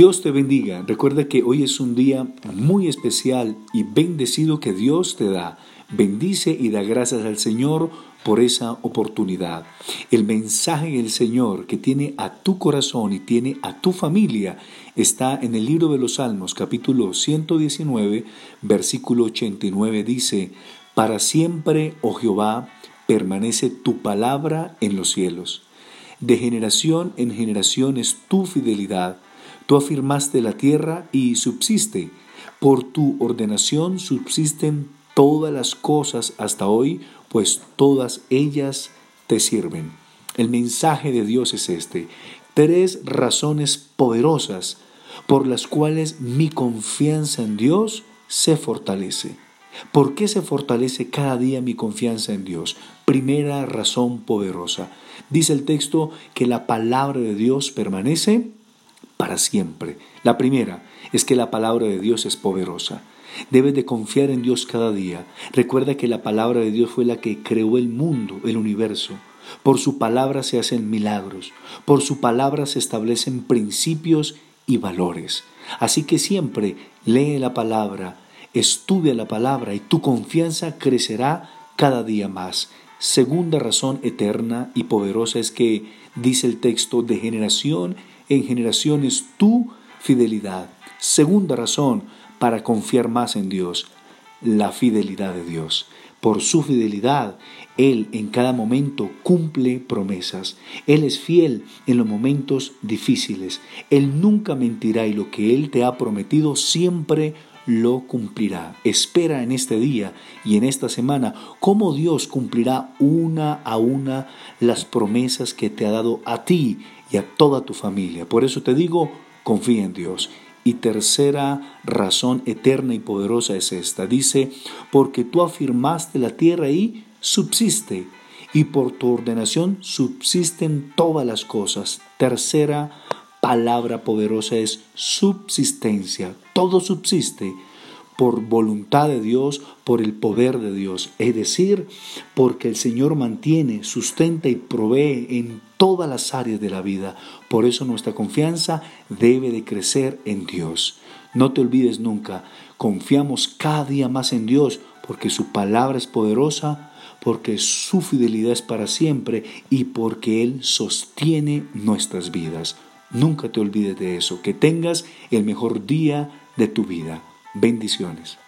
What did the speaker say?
Dios te bendiga. Recuerda que hoy es un día muy especial y bendecido que Dios te da. Bendice y da gracias al Señor por esa oportunidad. El mensaje del Señor que tiene a tu corazón y tiene a tu familia está en el libro de los Salmos, capítulo 119, versículo 89. Dice, Para siempre, oh Jehová, permanece tu palabra en los cielos. De generación en generación es tu fidelidad Tú afirmaste la tierra y subsiste. Por tu ordenación subsisten todas las cosas hasta hoy, pues todas ellas te sirven. El mensaje de Dios es este. Tres razones poderosas por las cuales mi confianza en Dios se fortalece. ¿Por qué se fortalece cada día mi confianza en Dios? Primera razón poderosa. Dice el texto que la palabra de Dios permanece para siempre. La primera es que la palabra de Dios es poderosa. Debes de confiar en Dios cada día. Recuerda que la palabra de Dios fue la que creó el mundo, el universo. Por su palabra se hacen milagros. Por su palabra se establecen principios y valores. Así que siempre lee la palabra, estudia la palabra y tu confianza crecerá cada día más. Segunda razón eterna y poderosa es que, dice el texto, de generación en generaciones tu fidelidad. Segunda razón para confiar más en Dios, la fidelidad de Dios. Por su fidelidad, Él en cada momento cumple promesas. Él es fiel en los momentos difíciles. Él nunca mentirá y lo que Él te ha prometido siempre lo cumplirá. Espera en este día y en esta semana cómo Dios cumplirá una a una las promesas que te ha dado a ti y a toda tu familia. Por eso te digo, confía en Dios. Y tercera razón eterna y poderosa es esta. Dice, porque tú afirmaste la tierra y subsiste, y por tu ordenación subsisten todas las cosas. Tercera palabra poderosa es subsistencia. Todo subsiste por voluntad de Dios, por el poder de Dios. Es decir, porque el Señor mantiene, sustenta y provee en todas las áreas de la vida. Por eso nuestra confianza debe de crecer en Dios. No te olvides nunca, confiamos cada día más en Dios porque su palabra es poderosa, porque su fidelidad es para siempre y porque Él sostiene nuestras vidas. Nunca te olvides de eso, que tengas el mejor día de tu vida. Bendiciones.